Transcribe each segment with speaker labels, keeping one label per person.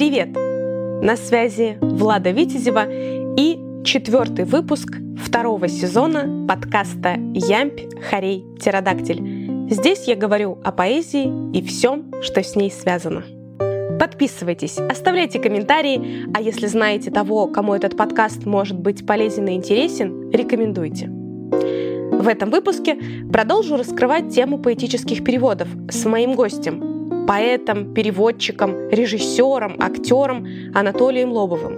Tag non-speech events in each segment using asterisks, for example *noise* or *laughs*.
Speaker 1: Привет! На связи Влада Витязева и четвертый выпуск второго сезона подкаста «Ямпь, Харей, Птеродактиль». Здесь я говорю о поэзии и всем, что с ней связано. Подписывайтесь, оставляйте комментарии, а если знаете того, кому этот подкаст может быть полезен и интересен, рекомендуйте. В этом выпуске продолжу раскрывать тему поэтических переводов с моим гостем, поэтом, переводчиком, режиссером, актером Анатолием Лобовым.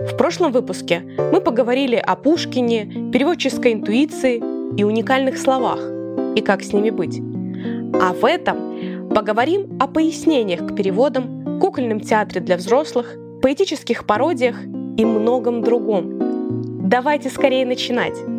Speaker 1: В прошлом выпуске мы поговорили о Пушкине, переводческой интуиции и уникальных словах, и как с ними быть. А в этом поговорим о пояснениях к переводам, кукольном театре для взрослых, поэтических пародиях и многом другом. Давайте скорее начинать!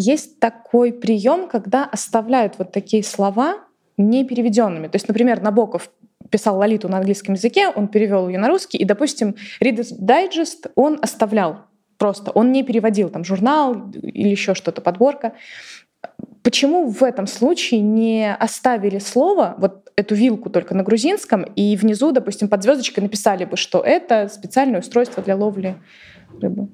Speaker 1: Есть такой прием, когда оставляют вот такие слова не переведенными. То есть, например, Набоков писал Лолиту на английском языке, он перевел ее на русский, и, допустим, Reader's Digest он оставлял просто, он не переводил там журнал или еще что-то, подборка. Почему в этом случае не оставили слово, вот эту вилку только на грузинском, и внизу, допустим, под звездочкой написали бы, что это специальное устройство для ловли рыбы?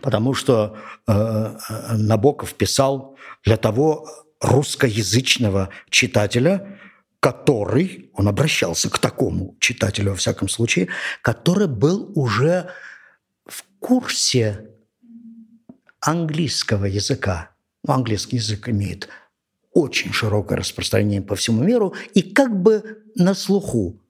Speaker 2: Потому что э, Набоков писал для того русскоязычного читателя, который, он обращался к такому читателю, во всяком случае, который был уже в курсе английского языка. Ну, английский язык имеет очень широкое распространение по всему миру и как бы на слуху.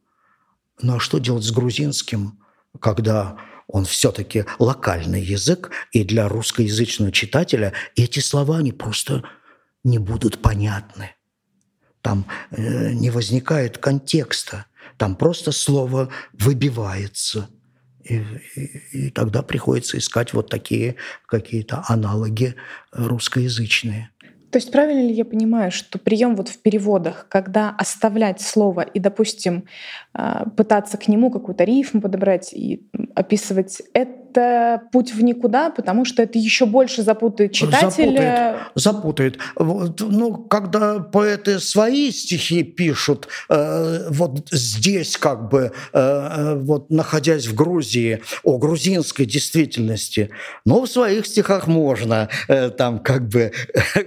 Speaker 2: Ну а что делать с грузинским, когда он все-таки локальный язык, и для русскоязычного читателя эти слова, они просто не будут понятны. Там э, не возникает контекста, там просто слово выбивается. И, и, и тогда приходится искать вот такие какие-то аналоги русскоязычные.
Speaker 1: То есть правильно ли я понимаю, что прием вот в переводах, когда оставлять слово и, допустим, а, пытаться к нему какую-то рифму подобрать и описывать, это путь в никуда, потому что это еще больше запутает читателя.
Speaker 2: Запутает. запутает. Ну, когда поэты свои стихи пишут, э, вот здесь как бы, э, вот находясь в Грузии, о грузинской действительности, но в своих стихах можно э, там как бы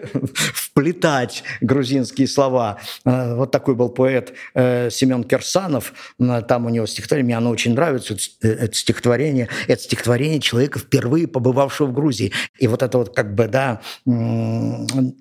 Speaker 2: *laughs* вплетать грузинские слова. Э, вот такой был поэт э, Семен Кирсанов. Там у него стихотворение, мне оно очень нравится, это стихотворение. Это стихотворение человека, впервые побывавшего в Грузии. И вот это вот как бы, да,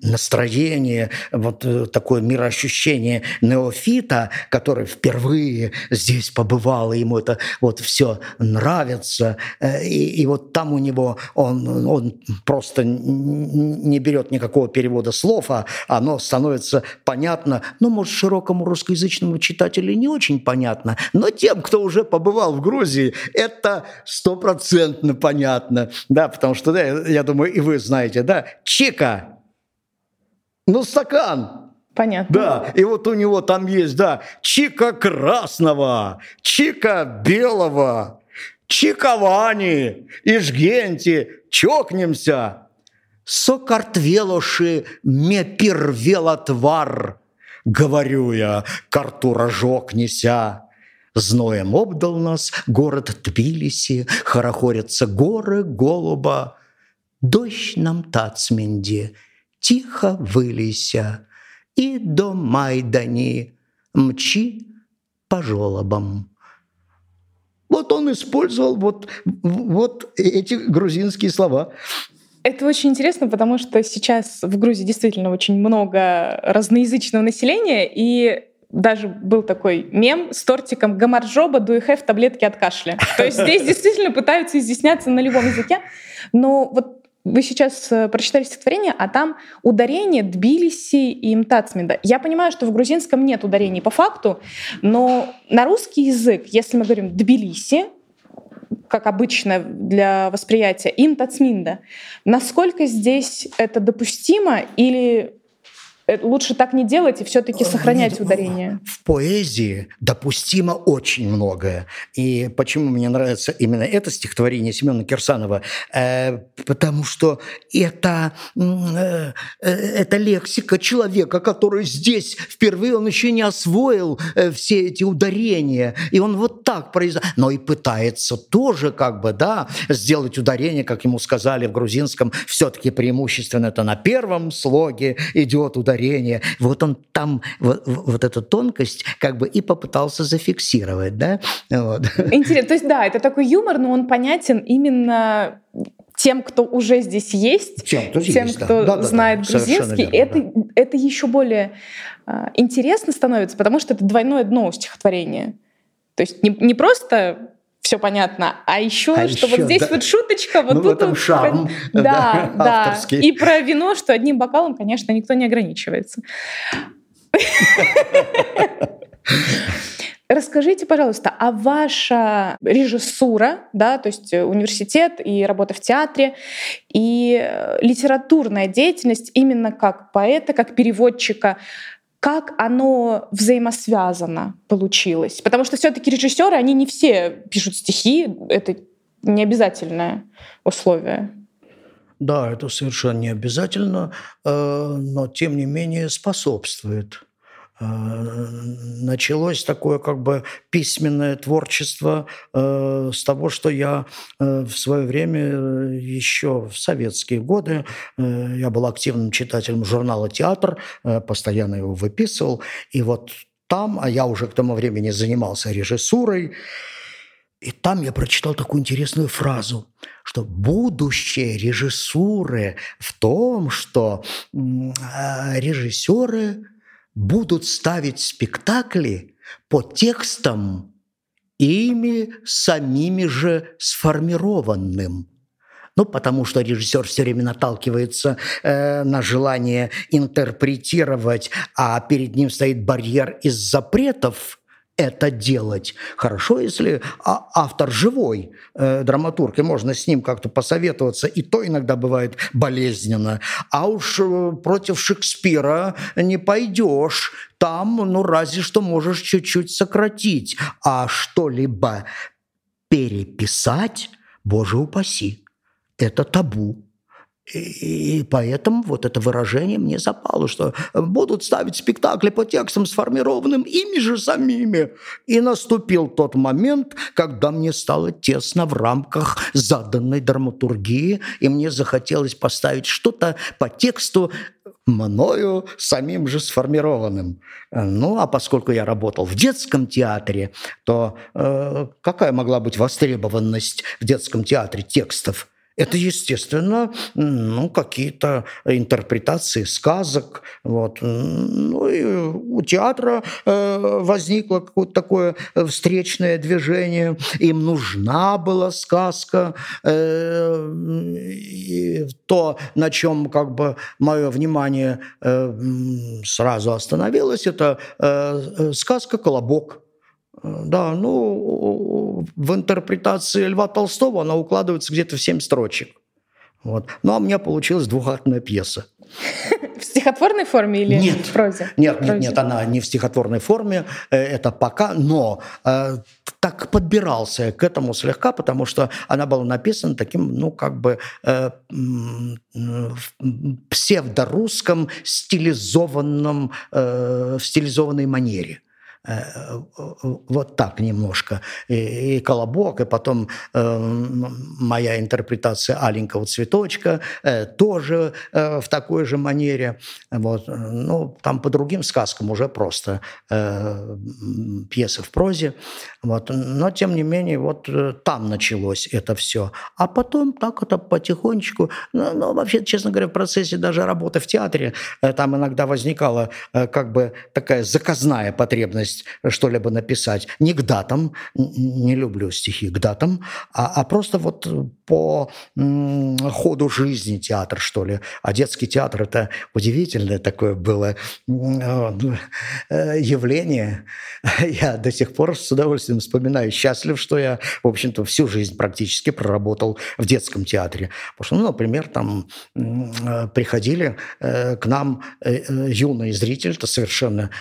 Speaker 2: настроение, вот э, такое мироощущение неофита, который впервые здесь побывал, и ему это вот все нравится. И, и вот там у него он, он просто не берет никакого перевода слов, а оно становится понятно, ну, может, широкому русскоязычному читателю не очень понятно, но тем, кто уже побывал в Грузии, это стопроцентно понятно, да, потому что, да, я думаю, и вы знаете, да, Чика, ну, стакан,
Speaker 1: Понятно.
Speaker 2: Да, и вот у него там есть, да, чика красного, чика белого, чиковани, ижгенти, чокнемся. Сокартвелоши ме первелотвар, говорю я, карту рожок неся. Зноем обдал нас город Тбилиси, хорохорятся горы голуба. Дождь нам тацменди, тихо вылися, и до Майдани мчи по жолобам. Вот он использовал вот, вот эти грузинские слова.
Speaker 1: Это очень интересно, потому что сейчас в Грузии действительно очень много разноязычного населения, и даже был такой мем с тортиком «Гамаржоба, do you have таблетки от кашля?» *laughs* То есть здесь действительно пытаются изъясняться на любом языке. Но вот вы сейчас э, прочитали стихотворение, а там ударение Тбилиси и Мтацминда. Я понимаю, что в грузинском нет ударений по факту, но на русский язык, если мы говорим Тбилиси, как обычно для восприятия, им Тацминда. Насколько здесь это допустимо или лучше так не делать и все-таки сохранять ударение.
Speaker 2: В поэзии допустимо очень многое. И почему мне нравится именно это стихотворение Семена Кирсанова? Э, потому что это, э, э, это лексика человека, который здесь впервые, он еще не освоил э, все эти ударения. И он вот так произносит. Но и пытается тоже как бы, да, сделать ударение, как ему сказали в грузинском, все-таки преимущественно это на первом слоге идет ударение ударение. Вот он там вот, вот эту тонкость как бы и попытался зафиксировать, да? Вот.
Speaker 1: Интересно. То есть, да, это такой юмор, но он понятен именно тем, кто уже здесь есть, тем, кто, тем, есть, кто да. знает да, грузинский, верно, это, да. это еще более э, интересно становится, потому что это двойное дно стихотворения. То есть не, не просто все понятно. А еще, а что еще, вот здесь да. вот шуточка, вот
Speaker 2: ну,
Speaker 1: тут
Speaker 2: вот шарм, *laughs*
Speaker 1: да, да, *laughs* да. И про вино, что одним бокалом, конечно, никто не ограничивается. *laughs* Расскажите, пожалуйста, а ваша режиссура, да, то есть университет и работа в театре, и э, литературная деятельность именно как поэта, как переводчика, как оно взаимосвязано получилось. Потому что все-таки режиссеры, они не все пишут стихи, это не обязательное условие.
Speaker 2: Да, это совершенно не обязательно, э, но тем не менее способствует началось такое как бы письменное творчество э, с того, что я э, в свое время, еще в советские годы, я был активным читателем журнала «Театр», постоянно его выписывал, и вот там, а я уже к тому времени занимался режиссурой, и там я прочитал такую интересную фразу, что будущее режиссуры в том, что режиссеры будут ставить спектакли по текстам ими самими же сформированным. Ну, потому что режиссер все время наталкивается э, на желание интерпретировать, а перед ним стоит барьер из запретов – это делать. Хорошо, если а, автор живой, э, драматург, и можно с ним как-то посоветоваться, и то иногда бывает болезненно. А уж э, против Шекспира не пойдешь. Там, ну, разве что можешь чуть-чуть сократить. А что-либо переписать, боже упаси, это табу. И поэтому вот это выражение мне запало, что будут ставить спектакли по текстам, сформированным ими же самими. И наступил тот момент, когда мне стало тесно в рамках заданной драматургии, и мне захотелось поставить что-то по тексту мною самим же сформированным. Ну, а поскольку я работал в детском театре, то э, какая могла быть востребованность в детском театре текстов? Это, естественно, ну, какие-то интерпретации сказок. Вот. Ну, и у театра э, возникло какое-то такое встречное движение. Им нужна была сказка. Э, и то, на чем как бы мое внимание э, сразу остановилось, это э, сказка «Колобок». Да, ну, в интерпретации Льва Толстого она укладывается где-то в семь строчек. Вот. Ну, а у меня получилась двухактная пьеса. *laughs*
Speaker 1: В стихотворной форме или
Speaker 2: нет,
Speaker 1: в прозе?
Speaker 2: Нет, нет, нет, она не в стихотворной форме, э, это пока, но э, так подбирался к этому слегка, потому что она была написана таким, ну, как бы э, псевдорусском стилизованном, э, в стилизованной манере. Э, вот так немножко. И, и колобок, и потом э, моя интерпретация аленького цветочка э, тоже э, в такой же манере. Вот. Ну, там по другим сказкам уже просто э, пьесы в прозе. Вот. Но, тем не менее, вот э, там началось это все. А потом так это потихонечку, ну, ну, вообще, честно говоря, в процессе даже работы в театре э, там иногда возникала э, как бы такая заказная потребность возможность что-либо написать. Не к датам, не люблю стихи к датам, а, а просто вот по ходу жизни театр, что ли. А детский театр – это удивительное такое было э, явление. *laughs* Я до сих пор с удовольствием вспоминаю. Счастлив, что я, в общем-то, всю жизнь практически проработал в детском театре. Потому что, ну, например, там э, приходили э, к нам юные зрители, это совершенно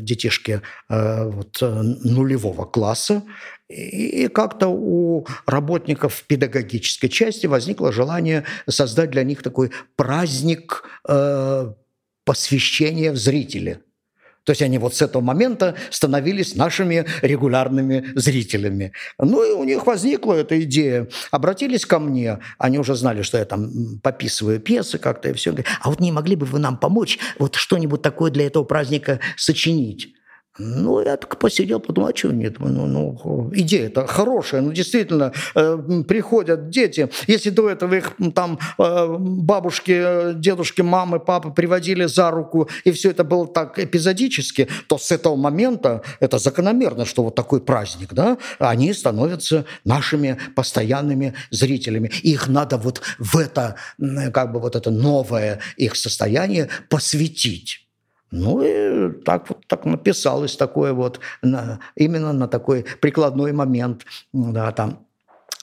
Speaker 2: детишки вот, нулевого класса, и как-то у работников педагогической части возникло желание создать для них такой праздник э, посвящения в зрители. То есть они вот с этого момента становились нашими регулярными зрителями. Ну и у них возникла эта идея. Обратились ко мне, они уже знали, что я там пописываю пьесы как-то и все. А вот не могли бы вы нам помочь вот что-нибудь такое для этого праздника сочинить? Ну, я так посидел, подумал, а что нет? Ну, ну, идея-то хорошая, ну, действительно, э, приходят дети. Если до этого их там э, бабушки, дедушки, мамы, папы приводили за руку, и все это было так эпизодически, то с этого момента это закономерно, что вот такой праздник, да, они становятся нашими постоянными зрителями. Их надо вот в это, как бы вот это новое их состояние посвятить. Ну и так вот так написалось такое вот, на, именно на такой прикладной момент, да, там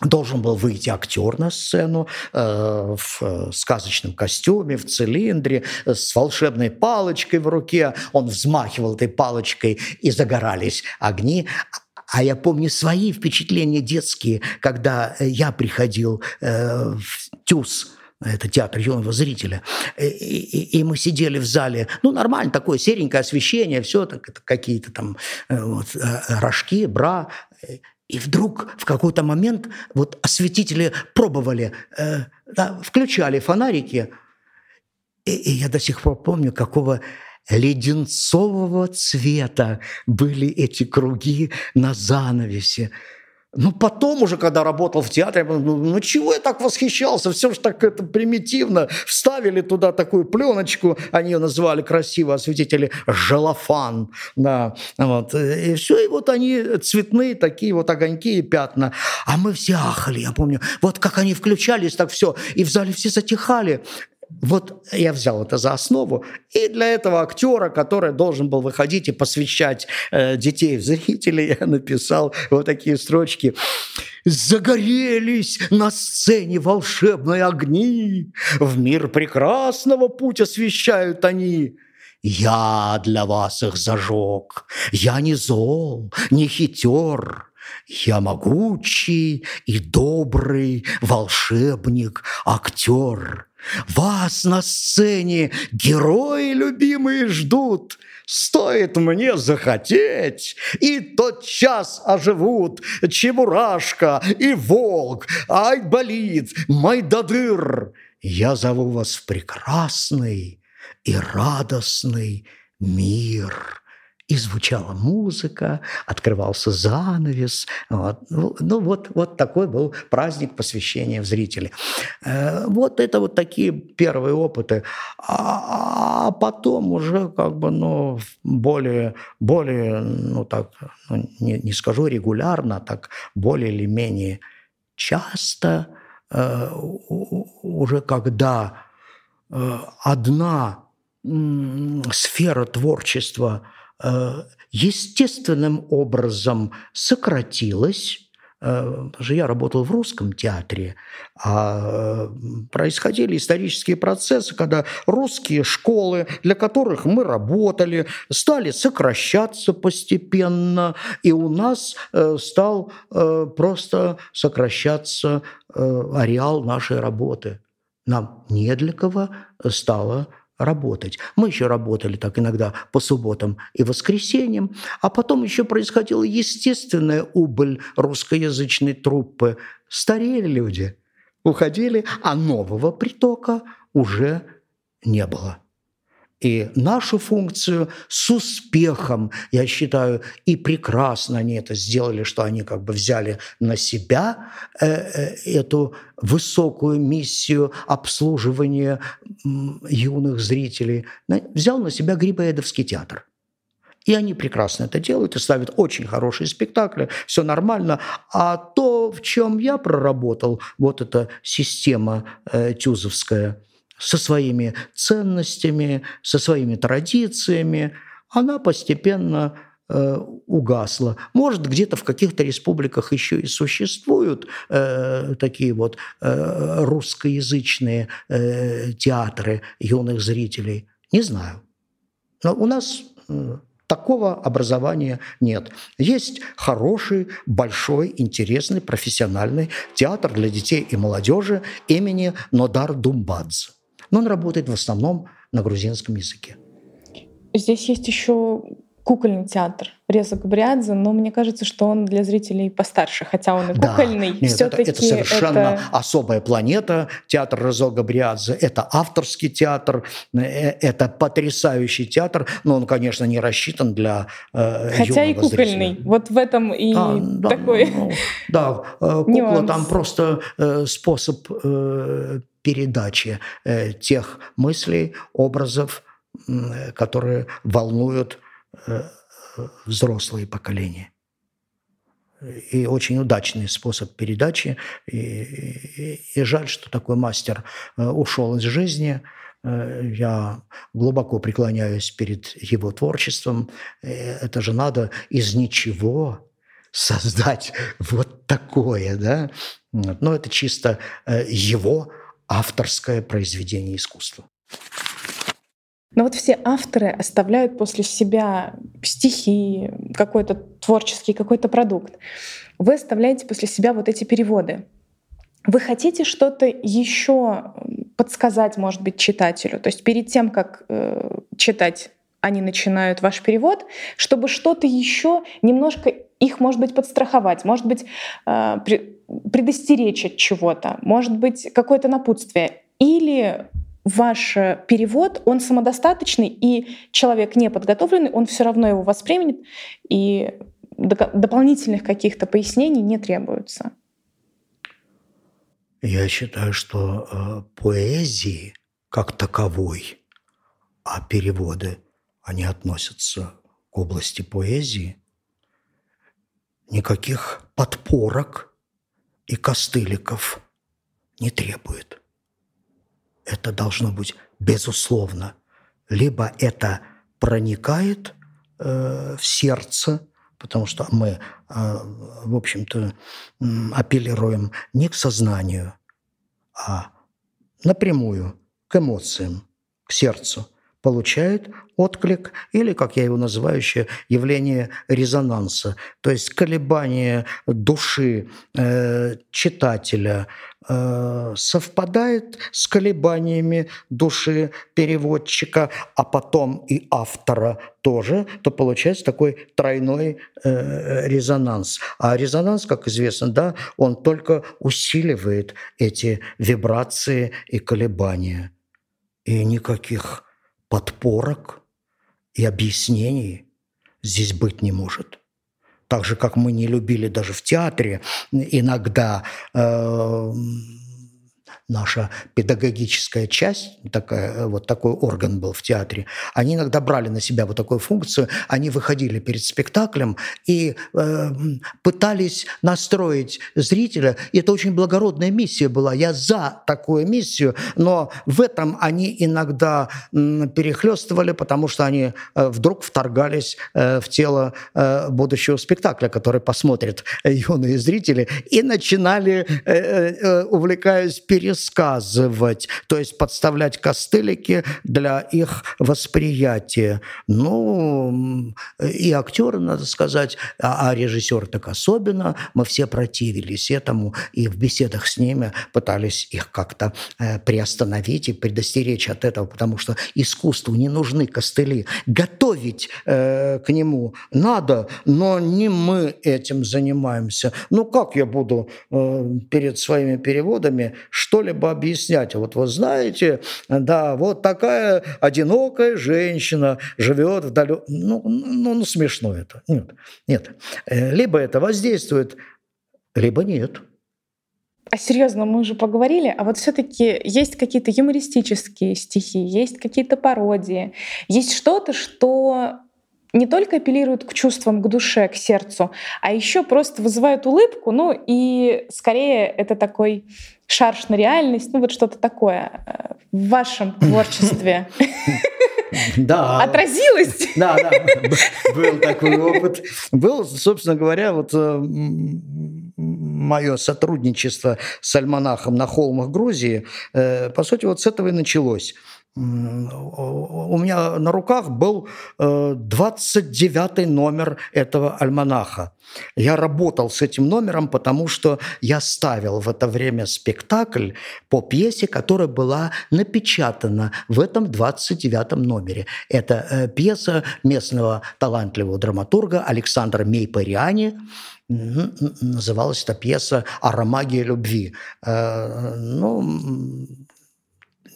Speaker 2: должен был выйти актер на сцену э, в сказочном костюме, в цилиндре, с волшебной палочкой в руке. Он взмахивал этой палочкой, и загорались огни. А я помню свои впечатления детские, когда я приходил э, в ТЮЗ, это театр юного зрителя. И, и, и мы сидели в зале, ну, нормально, такое серенькое освещение, все, так, какие-то там э, вот, э, рожки, бра. И вдруг в какой-то момент вот осветители пробовали, э, да, включали фонарики. И, и я до сих пор помню, какого леденцового цвета были эти круги на занавесе. Ну, потом уже, когда работал в театре, ну, ну чего я так восхищался? Все же так это примитивно. Вставили туда такую пленочку, они ее назвали красиво, осветители «желофан». Да, вот. И все, и вот они цветные такие вот огоньки и пятна. А мы все ахали, я помню. Вот как они включались, так все. И в зале все затихали. Вот я взял это за основу. И для этого актера, который должен был выходить и посвящать э, детей в зрителей, *laughs* я написал вот такие строчки. «Загорелись на сцене волшебные огни, в мир прекрасного путь освещают они». Я для вас их зажег, я не зол, не хитер, я могучий и добрый волшебник, актер. Вас на сцене герои любимые ждут. Стоит мне захотеть, и тот час оживут Чебурашка и Волк, Айболит, Майдадыр. Я зову вас в прекрасный и радостный мир и звучала музыка, открывался занавес. Вот. Ну, ну вот, вот такой был праздник посвящения в зрители. Э, вот это вот такие первые опыты. А, а потом уже как бы, ну, более, более ну так, ну, не, не скажу регулярно, а так более или менее часто, э, уже когда э, одна сфера творчества – естественным образом сократилось, э, потому что я работал в русском театре, а происходили исторические процессы, когда русские школы, для которых мы работали, стали сокращаться постепенно, и у нас э, стал просто сокращаться ареал нашей работы. Нам не для кого стало работать. Мы еще работали так иногда по субботам и воскресеньям, а потом еще происходила естественная убыль русскоязычной труппы. Старели люди, уходили, а нового притока уже не было. И нашу функцию с успехом, я считаю, и прекрасно они это сделали, что они как бы взяли на себя э, э, эту высокую миссию обслуживания юных зрителей. Взял на себя Грибоедовский театр. И они прекрасно это делают и ставят очень хорошие спектакли, все нормально. А то в чем я проработал, вот эта система э, тюзовская со своими ценностями, со своими традициями, она постепенно э, угасла. Может, где-то в каких-то республиках еще и существуют э, такие вот э, русскоязычные э, театры юных зрителей. Не знаю. Но у нас э, Такого образования нет. Есть хороший, большой, интересный, профессиональный театр для детей и молодежи имени Нодар Думбадзе. Но он работает в основном на грузинском языке.
Speaker 1: Здесь есть еще кукольный театр Реза Габриадзе, но мне кажется, что он для зрителей постарше, хотя он и кукольный.
Speaker 2: Да, нет, это, это совершенно это... особая планета. Театр Резо Габриадзе – это авторский театр, э, это потрясающий театр, но он, конечно, не рассчитан для
Speaker 1: э, Хотя и кукольный. Зрителя. Вот в этом и а, да, такой ну,
Speaker 2: Да, э, кукла там просто э, способ э, передачи э, тех мыслей, образов, которые волнуют э, взрослые поколения. И очень удачный способ передачи. И, и, и жаль, что такой мастер э, ушел из жизни. Я глубоко преклоняюсь перед его творчеством. Это же надо из ничего создать *laughs* вот такое, да? Но это чисто его авторское произведение искусства.
Speaker 1: Но вот все авторы оставляют после себя стихи, какой-то творческий, какой-то продукт. Вы оставляете после себя вот эти переводы. Вы хотите что-то еще подсказать, может быть, читателю? То есть перед тем, как э, читать, они начинают ваш перевод, чтобы что-то еще немножко их, может быть, подстраховать, может быть, э, предостеречь от чего-то, может быть, какое-то напутствие. Или ваш э, перевод, он самодостаточный, и человек неподготовленный, он все равно его воспримет, и дополнительных каких-то пояснений не требуется.
Speaker 2: Я считаю, что э, поэзии как таковой, а переводы, они относятся к области поэзии, никаких подпорок и костыликов не требует это должно быть безусловно. Либо это проникает э, в сердце, потому что мы, э, в общем-то, апеллируем не к сознанию, а напрямую к эмоциям, к сердцу получает отклик или, как я его называю еще, явление резонанса, то есть колебание души э, читателя э, совпадает с колебаниями души переводчика, а потом и автора тоже, то получается такой тройной э, резонанс. А резонанс, как известно, да, он только усиливает эти вибрации и колебания. И никаких подпорок и объяснений здесь быть не может. Так же, как мы не любили даже в театре иногда э, наша педагогическая часть, такая, вот такой орган был в театре, они иногда брали на себя вот такую функцию, они выходили перед спектаклем и э, пытались настроить зрителя. И это очень благородная миссия была. Я за такую миссию, но в этом они иногда э, перехлестывали, потому что они э, вдруг вторгались э, в тело э, будущего спектакля, который посмотрят юные зрители, и начинали, э, э, увлекаясь пересказом, пересказывать, то есть подставлять костылики для их восприятия. Ну, и актеры, надо сказать, а, а режиссер так особенно, мы все противились этому, и в беседах с ними пытались их как-то э, приостановить и предостеречь от этого, потому что искусству не нужны костыли. Готовить э, к нему надо, но не мы этим занимаемся. Ну как я буду э, перед своими переводами что ли бы объяснять. Вот вы знаете, да, вот такая одинокая женщина живет вдали. Ну, ну, ну смешно это. Нет, нет. Э, либо это воздействует, либо нет.
Speaker 1: А серьезно, мы уже поговорили, а вот все-таки есть какие-то юмористические стихи, есть какие-то пародии, есть что-то, что не только апеллируют к чувствам, к душе, к сердцу, а еще просто вызывают улыбку, ну и скорее это такой шарш на реальность, ну вот что-то такое э, в вашем *laughs* творчестве.
Speaker 2: Да.
Speaker 1: Отразилось?
Speaker 2: Да, да, был такой опыт. Был, собственно говоря, вот э, мое сотрудничество с альманахом на холмах Грузии, э, по сути, вот с этого и началось у меня на руках был 29 э, номер этого альманаха. Я работал с этим номером, потому что я ставил в это время спектакль по пьесе, которая была напечатана в этом 29 номере. Это э, пьеса местного талантливого драматурга Александра Мейпариани, называлась эта пьеса «Аромагия любви». Э, ну,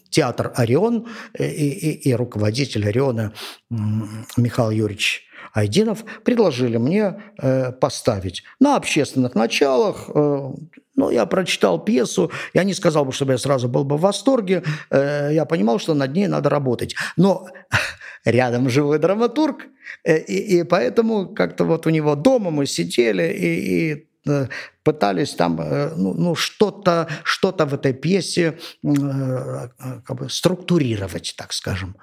Speaker 2: театр «Орион» и, и, и руководитель «Ориона» Михаил Юрьевич Айдинов предложили мне э, поставить на общественных началах. Э, ну, я прочитал пьесу, я не сказал бы, чтобы я сразу был бы в восторге. Э, я понимал, что над ней надо работать. Но *laughs* рядом живой драматург, э, и, и поэтому как-то вот у него дома мы сидели, и, и Э, пытались там э, ну, ну, что-то что в этой пьесе э, как бы структурировать, так скажем.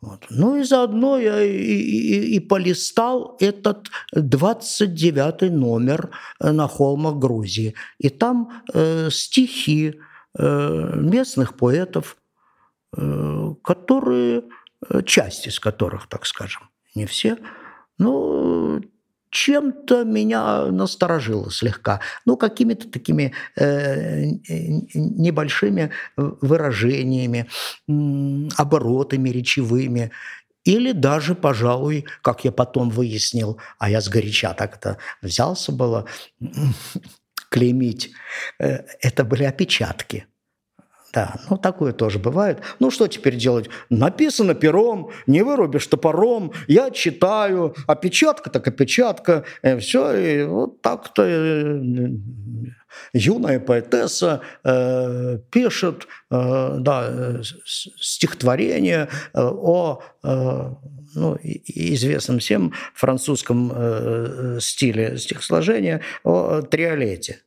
Speaker 2: Вот. Ну и заодно я и, и, и полистал этот 29 номер на холмах Грузии. И там э, стихи э, местных поэтов, э, которые, часть из которых, так скажем, не все, ну, чем-то меня насторожило слегка. Ну, какими-то такими э, небольшими выражениями, оборотами речевыми. Или даже, пожалуй, как я потом выяснил, а я сгоряча так это взялся было клеймить, э, это были опечатки – да, ну такое тоже бывает. Ну что теперь делать? Написано пером, не вырубишь топором, я читаю, опечатка так опечатка, и все, и вот так-то э, юная поэтесса э, пишет э, да, стихотворение э, о э, ну, известном всем французском э, стиле стихосложения о триолете.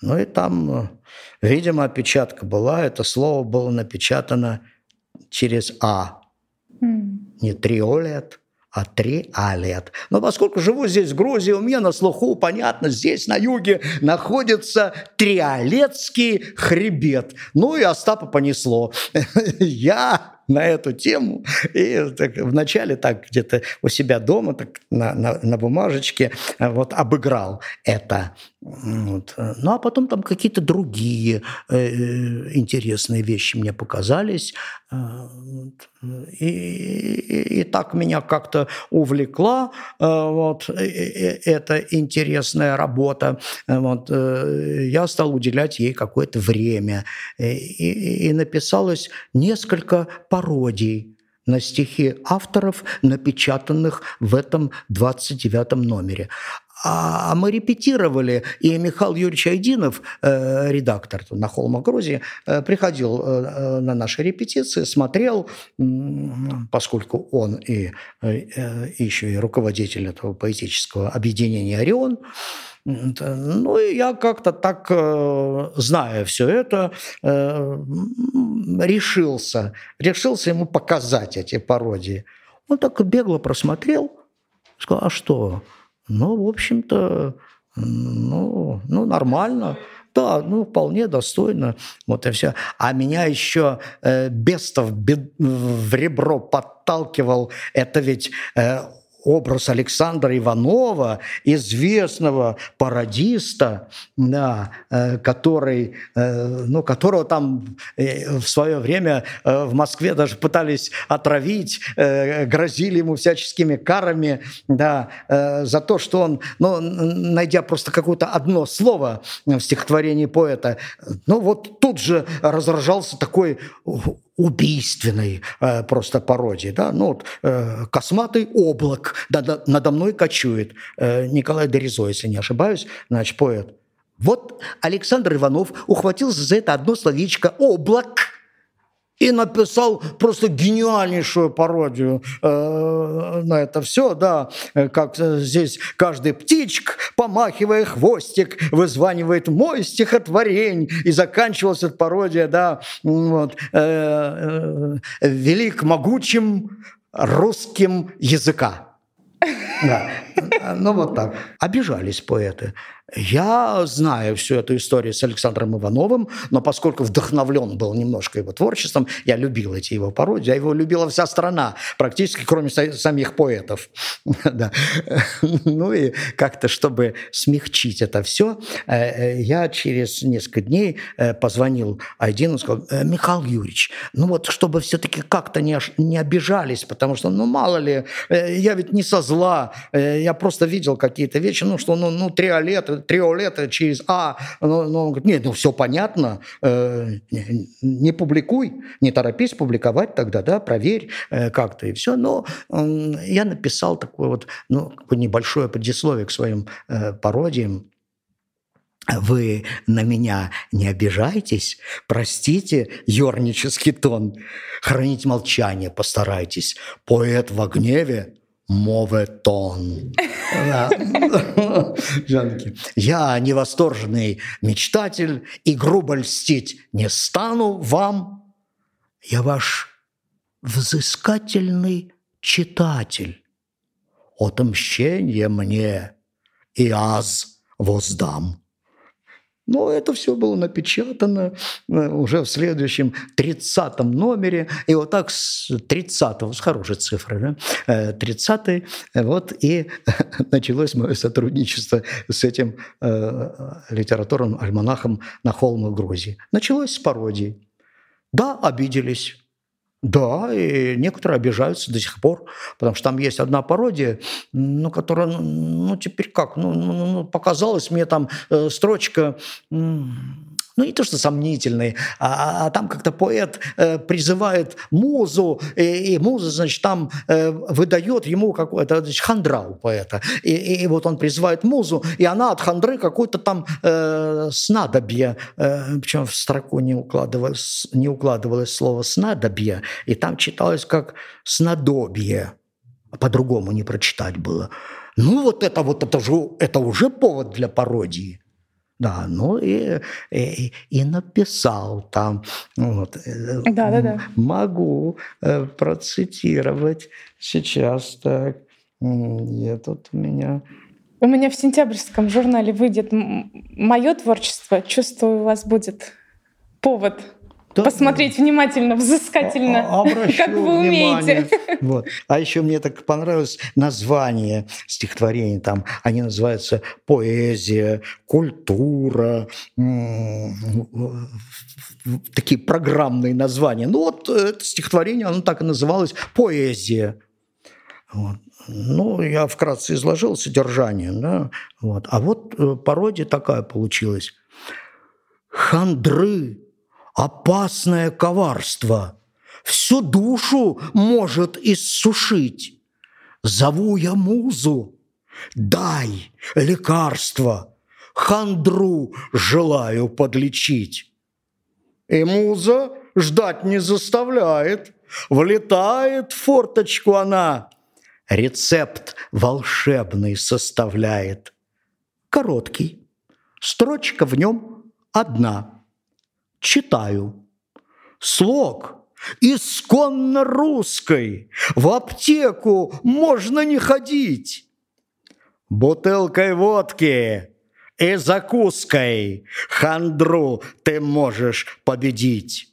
Speaker 2: Ну и там Видимо, опечатка была, это слово было напечатано через «а». Mm. Не «триолет», а триолет. Но поскольку живу здесь, в Грузии, у меня на слуху, понятно, здесь, на юге, находится триолетский хребет. Ну и Остапа понесло. *laughs* Я на эту тему. И так, вначале так где-то у себя дома так, на, на, на бумажечке э, вот обыграл это. Вот. Ну а потом там какие-то другие э, интересные вещи мне показались. Э, и, и, и так меня как-то увлекла э, вот, эта интересная работа. Вот, я стал уделять ей какое-то время. И, и написалось несколько пародий на стихи авторов, напечатанных в этом 29 номере. А мы репетировали, и Михаил Юрьевич Айдинов, э, редактор на Холмах Грузии, э, приходил э, на наши репетиции, смотрел, поскольку он и, и еще и руководитель этого поэтического объединения «Орион», ну, и я как-то так, зная все это, решился, решился ему показать эти пародии. Он так бегло просмотрел, сказал, а что, ну, в общем-то, ну, ну, нормально. Да, ну, вполне достойно. Вот и все. А меня еще э, Бестов в ребро подталкивал. Это ведь э, образ Александра Иванова, известного пародиста, да, э, который, э, ну, которого там э, в свое время в Москве даже пытались отравить, грозили ему всяческими карами да, за то, что он, ну, найдя просто какое-то одно слово в стихотворении поэта, ну вот тут же разражался такой убийственной э, просто пародии. Да? Ну, вот, э, «Косматый облак надо, надо мной кочует». Э, Николай Доризо, если не ошибаюсь, значит, поэт. Вот Александр Иванов ухватился за это одно словечко «облак». И написал просто гениальнейшую пародию э, на это все, да, как здесь каждый птичка, помахивая хвостик, вызванивает мой стихотворень, и заканчивалась эта пародия, да, вот, э, э, велик могучим русским языка. Да. Ну вот так. Обижались поэты. Я знаю всю эту историю с Александром Ивановым, но поскольку вдохновлен был немножко его творчеством, я любил эти его пародии, а его любила вся страна, практически кроме самих поэтов. *laughs* Ну и как-то, чтобы смягчить это все, э, э, я через несколько дней э, позвонил Айдину и сказал, Михаил Юрьевич, ну вот чтобы все-таки как-то не, обижались, потому что, ну мало ли, я ведь не со зла, я просто видел какие-то вещи, ну что, ну, ну триолет, триолета через А. Ну, ну, он говорит, нет, ну все понятно, э, не, публикуй, не торопись публиковать тогда, да, проверь э, как-то и все. Но я написал такое вот, ну, небольшое предисловие к своим э, пародиям. Вы на меня не обижайтесь, простите ернический тон, хранить молчание постарайтесь. Поэт во гневе моветон. Я невосторженный мечтатель и грубо льстить не стану вам. Я ваш взыскательный читатель. Отомщение мне и аз воздам. Но это все было напечатано э, уже в следующем 30 номере. И вот так с 30 с хорошей цифры, да, 30 э, вот и *laughs* началось мое сотрудничество с этим э, литературным альманахом на холмах Грузии. Началось с пародии. Да, обиделись. Да, и некоторые обижаются до сих пор, потому что там есть одна пародия, ну, которая, ну, теперь как, ну, ну, ну показалась мне там э, строчка, ну не то что сомнительный, а, а там как-то поэт э, призывает музу, и, и муза, значит, там э, выдает ему какой-то значит, хандра у поэта. И, и, и вот он призывает музу, и она от хандры какой-то там э, снадобье, э, причем в строку не укладывалось, не укладывалось слово снадобье, и там читалось как снадобье. По-другому не прочитать было. Ну вот это вот это же это уже повод для пародии. Да, ну и, и, и написал там. Вот.
Speaker 1: Да, да, да.
Speaker 2: Могу э, процитировать сейчас. Так, где тут у меня...
Speaker 1: У меня в сентябрьском журнале выйдет мое творчество. Чувствую, у вас будет повод да, посмотреть внимательно, взыскательно, а, как вы умеете.
Speaker 2: Вот. А еще мне так понравилось название стихотворений. Там они называются поэзия, культура, такие программные названия. Ну вот это стихотворение, оно так и называлось поэзия. Вот. Ну, я вкратце изложил содержание, да, вот. А вот э, пародия такая получилась. Хандры опасное коварство, всю душу может иссушить. Зову я музу, дай лекарство, хандру желаю подлечить. И муза ждать не заставляет, влетает в форточку она, рецепт волшебный составляет. Короткий, строчка в нем одна – читаю. Слог исконно русской, в аптеку можно не ходить. Бутылкой водки и закуской хандру ты можешь победить.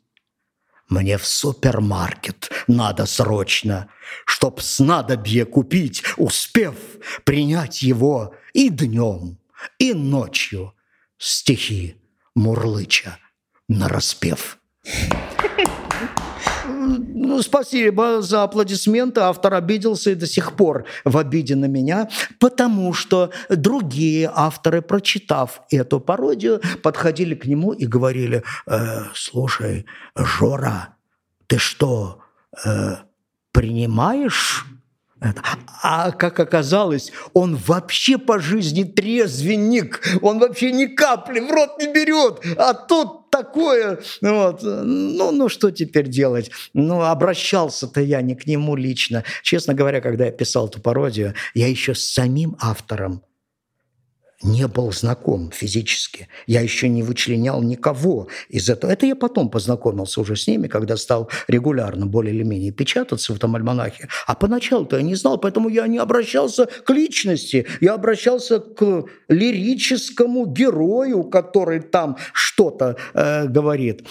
Speaker 2: Мне в супермаркет надо срочно, Чтоб снадобье купить, успев принять его и днем, и ночью стихи мурлыча на распев. Ну, спасибо за аплодисменты. Автор обиделся и до сих пор в обиде на меня, потому что другие авторы, прочитав эту пародию, подходили к нему и говорили, э, слушай, Жора, ты что, э, принимаешь это. А как оказалось, он вообще по жизни трезвенник. Он вообще ни капли в рот не берет. А тут такое. Вот. Ну, ну, что теперь делать? Ну, обращался-то я не к нему лично. Честно говоря, когда я писал эту пародию, я еще с самим автором не был знаком физически. Я еще не вычленял никого из этого. Это я потом познакомился уже с ними, когда стал регулярно более или менее печататься в этом альманахе. А поначалу-то я не знал, поэтому я не обращался к личности. Я обращался к лирическому герою, который там что-то э, говорит.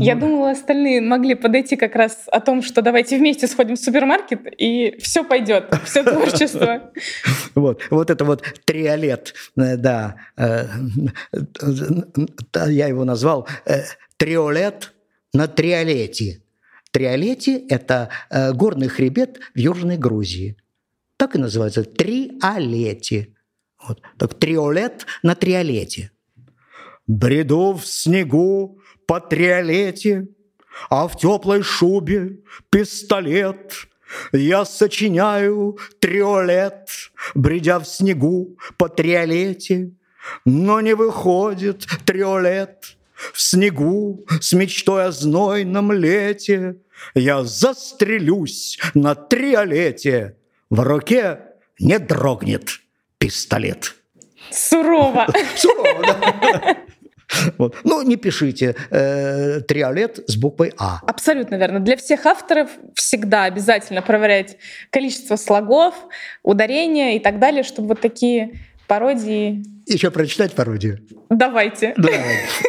Speaker 1: Я думала, остальные могли подойти как раз о том, что давайте вместе сходим в супермаркет, и все пойдет, все творчество. *laughs*
Speaker 2: Вот, вот это вот триолет, э, да, э, я его назвал э, триолет на триолете. Триолете – это горный хребет в Южной Грузии. Так и называется – триолете. Вот. Так триолет на триолете. Бреду в снегу по триолете, а в теплой шубе пистолет – я сочиняю триолет, бредя в снегу по триолете, но не выходит триолет в снегу с мечтой о знойном лете. Я застрелюсь на триолете, в руке не дрогнет пистолет.
Speaker 1: Сурово. Сурово, да. *laughs*
Speaker 2: Вот. Ну, не пишите э, триолет с буквой А.
Speaker 1: Абсолютно верно. Для всех авторов всегда обязательно проверять количество слогов, ударения и так далее, чтобы вот такие пародии
Speaker 2: еще прочитать пародию?
Speaker 1: Давайте. Да,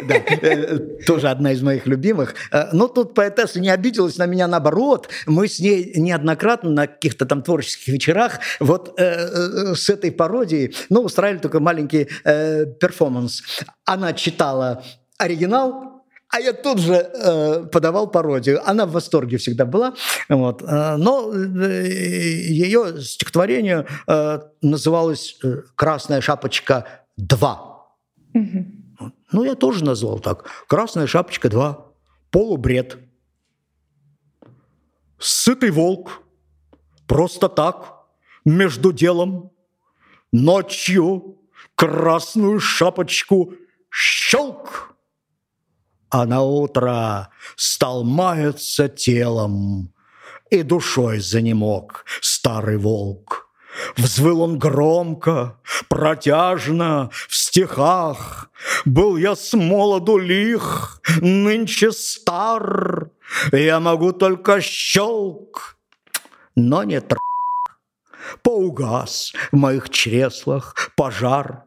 Speaker 2: да. Э, тоже одна из моих любимых. Э, но тут поэтесса не обиделась на меня, наоборот. Мы с ней неоднократно на каких-то там творческих вечерах вот э, с этой пародией, ну, устраивали только маленький перформанс. Она читала оригинал, а я тут же э, подавал пародию. Она в восторге всегда была. Вот. Но э, ее стихотворение э, называлось «Красная шапочка 2. Угу. Ну, я тоже назвал так. Красная шапочка 2. Полубред. Сытый волк. Просто так, между делом. Ночью красную шапочку щелк. А на утро стал маяться телом, и душой занемог старый волк. Взвыл он громко, протяжно, в стихах. Был я с молоду лих, нынче стар. Я могу только щелк, но не тр... Поугас в моих чреслах пожар.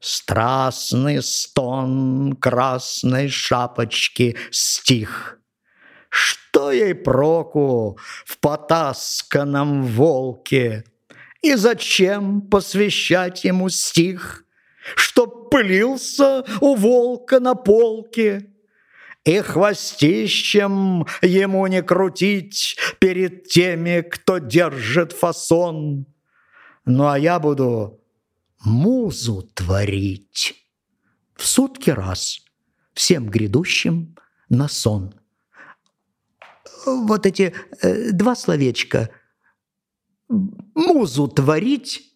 Speaker 2: Страстный стон красной шапочки стих. Что ей проку в потасканном волке? И зачем посвящать ему стих, Чтоб пылился у волка на полке? И хвостищем ему не крутить Перед теми, кто держит фасон. Ну а я буду музу творить В сутки раз всем грядущим на сон. Вот эти э, два словечка – музу творить,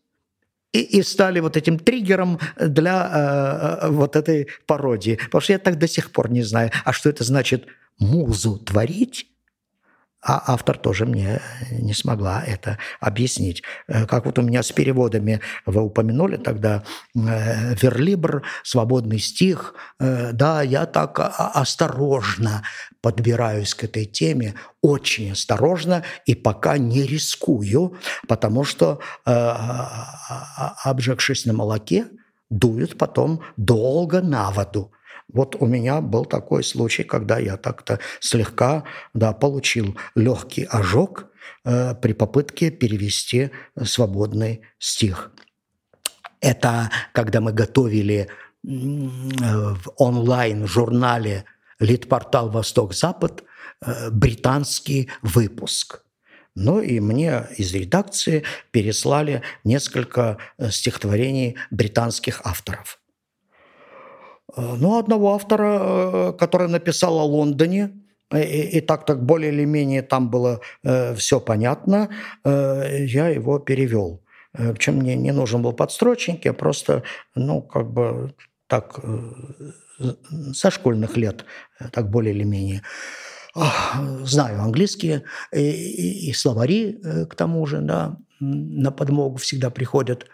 Speaker 2: и, и стали вот этим триггером для э, э, вот этой пародии. Потому что я так до сих пор не знаю, а что это значит музу творить? А автор тоже мне не смогла это объяснить. Э, как вот у меня с переводами вы упомянули тогда э, «Верлибр», «Свободный стих». Э, да, я так осторожно подбираюсь к этой теме, очень осторожно и пока не рискую, потому что, обжегшись на молоке, дуют потом долго на воду. Вот у меня был такой случай, когда я так-то слегка да, получил легкий ожог э, при попытке перевести свободный стих. Это когда мы готовили в онлайн-журнале Литпортал «Восток-Запад» э, британский выпуск. Ну и мне из редакции переслали несколько э, стихотворений британских авторов – Э, ну, одного автора, э, который написал о Лондоне, и, и так так более или менее там было э, все понятно, э, я его перевел. Э, причем мне не нужен был подстрочник, я просто, ну, как бы так со школьных лет, так более или менее. Знаю английские и, и словари к тому же, да, на подмогу всегда приходят.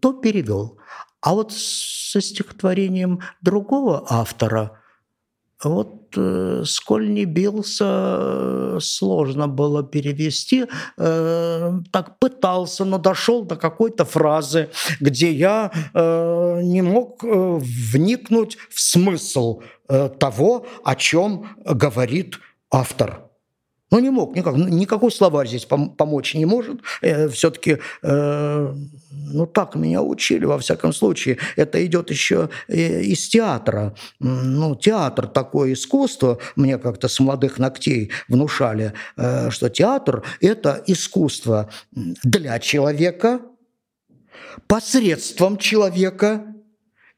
Speaker 2: То перевел. А вот со стихотворением другого автора – вот э, сколь не бился, сложно было перевести. Э, так пытался, но дошел до какой-то фразы, где я э, не мог э, вникнуть в смысл э, того, о чем говорит автор. Ну, не мог никак. Никакой словарь здесь пом- помочь не может. Э, все-таки, э, ну, так меня учили, во всяком случае. Это идет еще э, из театра. Ну, театр такое искусство. Мне как-то с молодых ногтей внушали, э, что театр – это искусство для человека, посредством человека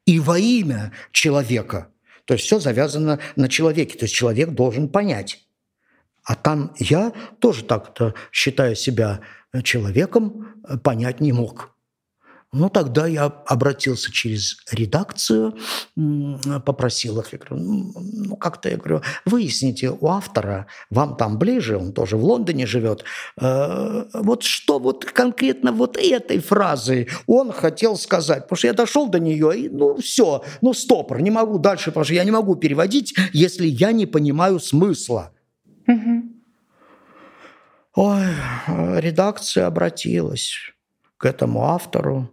Speaker 2: и во имя человека. То есть все завязано на человеке. То есть человек должен понять а там я тоже так-то, считая себя человеком, понять не мог. Ну, тогда я обратился через редакцию, попросил их, я говорю, ну, ну, как-то, я говорю, выясните у автора, вам там ближе, он тоже в Лондоне живет, э, вот что вот конкретно вот этой фразой он хотел сказать, потому что я дошел до нее, и ну, все, ну, стопор, не могу дальше, потому что я не могу переводить, если я не понимаю смысла. Угу. Ой, редакция обратилась к этому автору.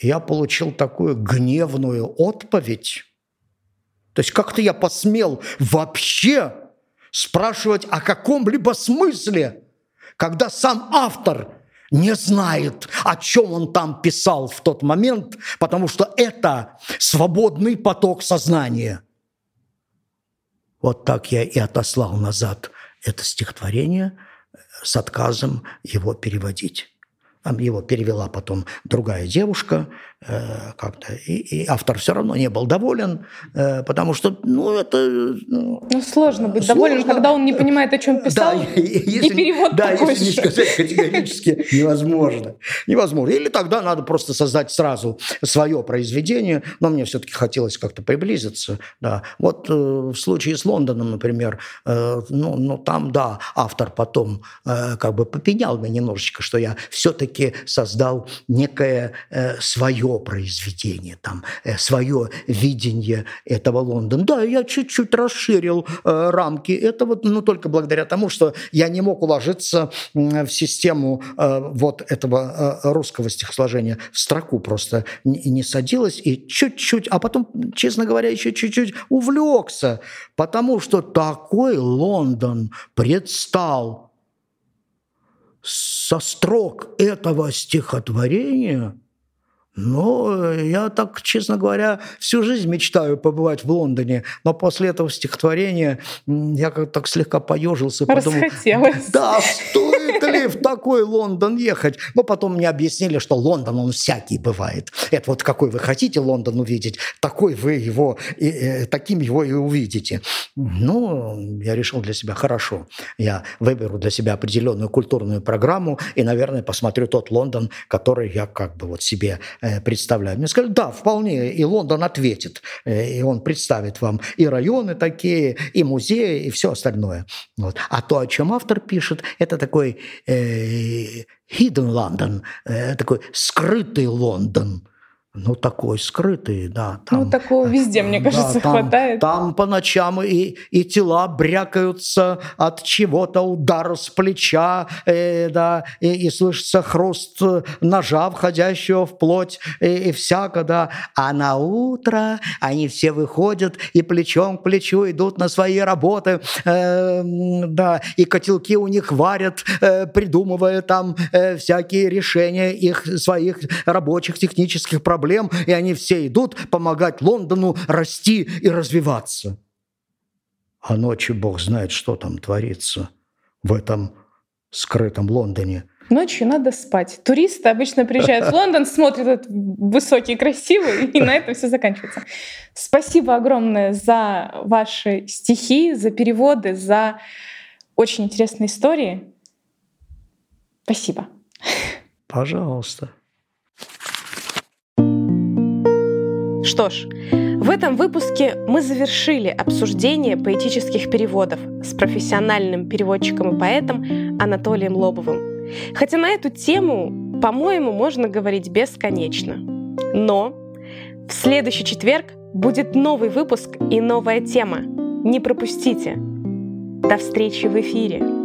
Speaker 2: Я получил такую гневную отповедь. То есть как-то я посмел вообще спрашивать о каком-либо смысле, когда сам автор не знает, о чем он там писал в тот момент, потому что это свободный поток сознания. Вот так я и отослал назад это стихотворение с отказом его переводить. Его перевела потом другая девушка как-то, и, и автор все равно не был доволен, э, потому что, ну, это...
Speaker 1: Ну, ну сложно быть сложно. доволен, когда он не понимает, о чем писал, *laughs* да, если, и перевод
Speaker 2: Да, такой если же. не сказать категорически *laughs* невозможно. Невозможно. Или тогда надо просто создать сразу свое произведение, но мне все-таки хотелось как-то приблизиться. Да. Вот э, в случае с Лондоном, например, э, ну, ну, там, да, автор потом э, как бы попенял меня немножечко, что я все-таки создал некое э, свое произведение, там, э, свое видение этого Лондона. Да, я чуть-чуть расширил э, рамки этого, но только благодаря тому, что я не мог уложиться в систему э, вот этого э, русского стихосложения, в строку просто не садилась, и чуть-чуть, а потом, честно говоря, еще чуть-чуть увлекся, потому что такой Лондон предстал со строк этого стихотворения, но я так, честно говоря, всю жизнь мечтаю побывать в Лондоне, но после этого стихотворения я как-то так слегка поежился.
Speaker 1: Подумал.
Speaker 2: Да, стоит ли в такой Лондон ехать? Но потом мне объяснили, что Лондон, он всякий бывает. Это вот какой вы хотите Лондон увидеть, такой вы его, и, и, таким его и увидите. Ну, я решил для себя, хорошо, я выберу для себя определенную культурную программу и, наверное, посмотрю тот Лондон, который я как бы вот себе э, представляю. Мне сказали, да, вполне, и Лондон ответит, э, и он представит вам и районы такие, и музеи, и все остальное. Вот. А то, о чем автор пишет, это такой э, hidden London, э, такой скрытый Лондон. Ну, такой скрытый, да.
Speaker 1: Там, ну, такого везде, мне кажется, да,
Speaker 2: там,
Speaker 1: хватает.
Speaker 2: Там по ночам и, и тела брякаются от чего-то, удара с плеча, э, да, и, и слышится хруст ножа, входящего в плоть, и, и всяко, да. А на утро они все выходят и плечом к плечу идут на свои работы, э, да, и котелки у них варят, э, придумывая там э, всякие решения их своих рабочих технических проблем проблем, и они все идут помогать Лондону расти и развиваться. А ночью Бог знает, что там творится в этом скрытом Лондоне.
Speaker 1: Ночью надо спать. Туристы обычно приезжают в Лондон, смотрят этот высокий, красивый, и на этом все заканчивается. Спасибо огромное за ваши стихи, за переводы, за очень интересные истории. Спасибо.
Speaker 2: Пожалуйста.
Speaker 1: Что ж,
Speaker 3: В этом выпуске мы завершили обсуждение поэтических переводов с профессиональным переводчиком и поэтом Анатолием Лобовым. Хотя на эту тему, по-моему, можно говорить бесконечно. Но в следующий четверг будет новый выпуск и новая тема. Не пропустите. До встречи в эфире.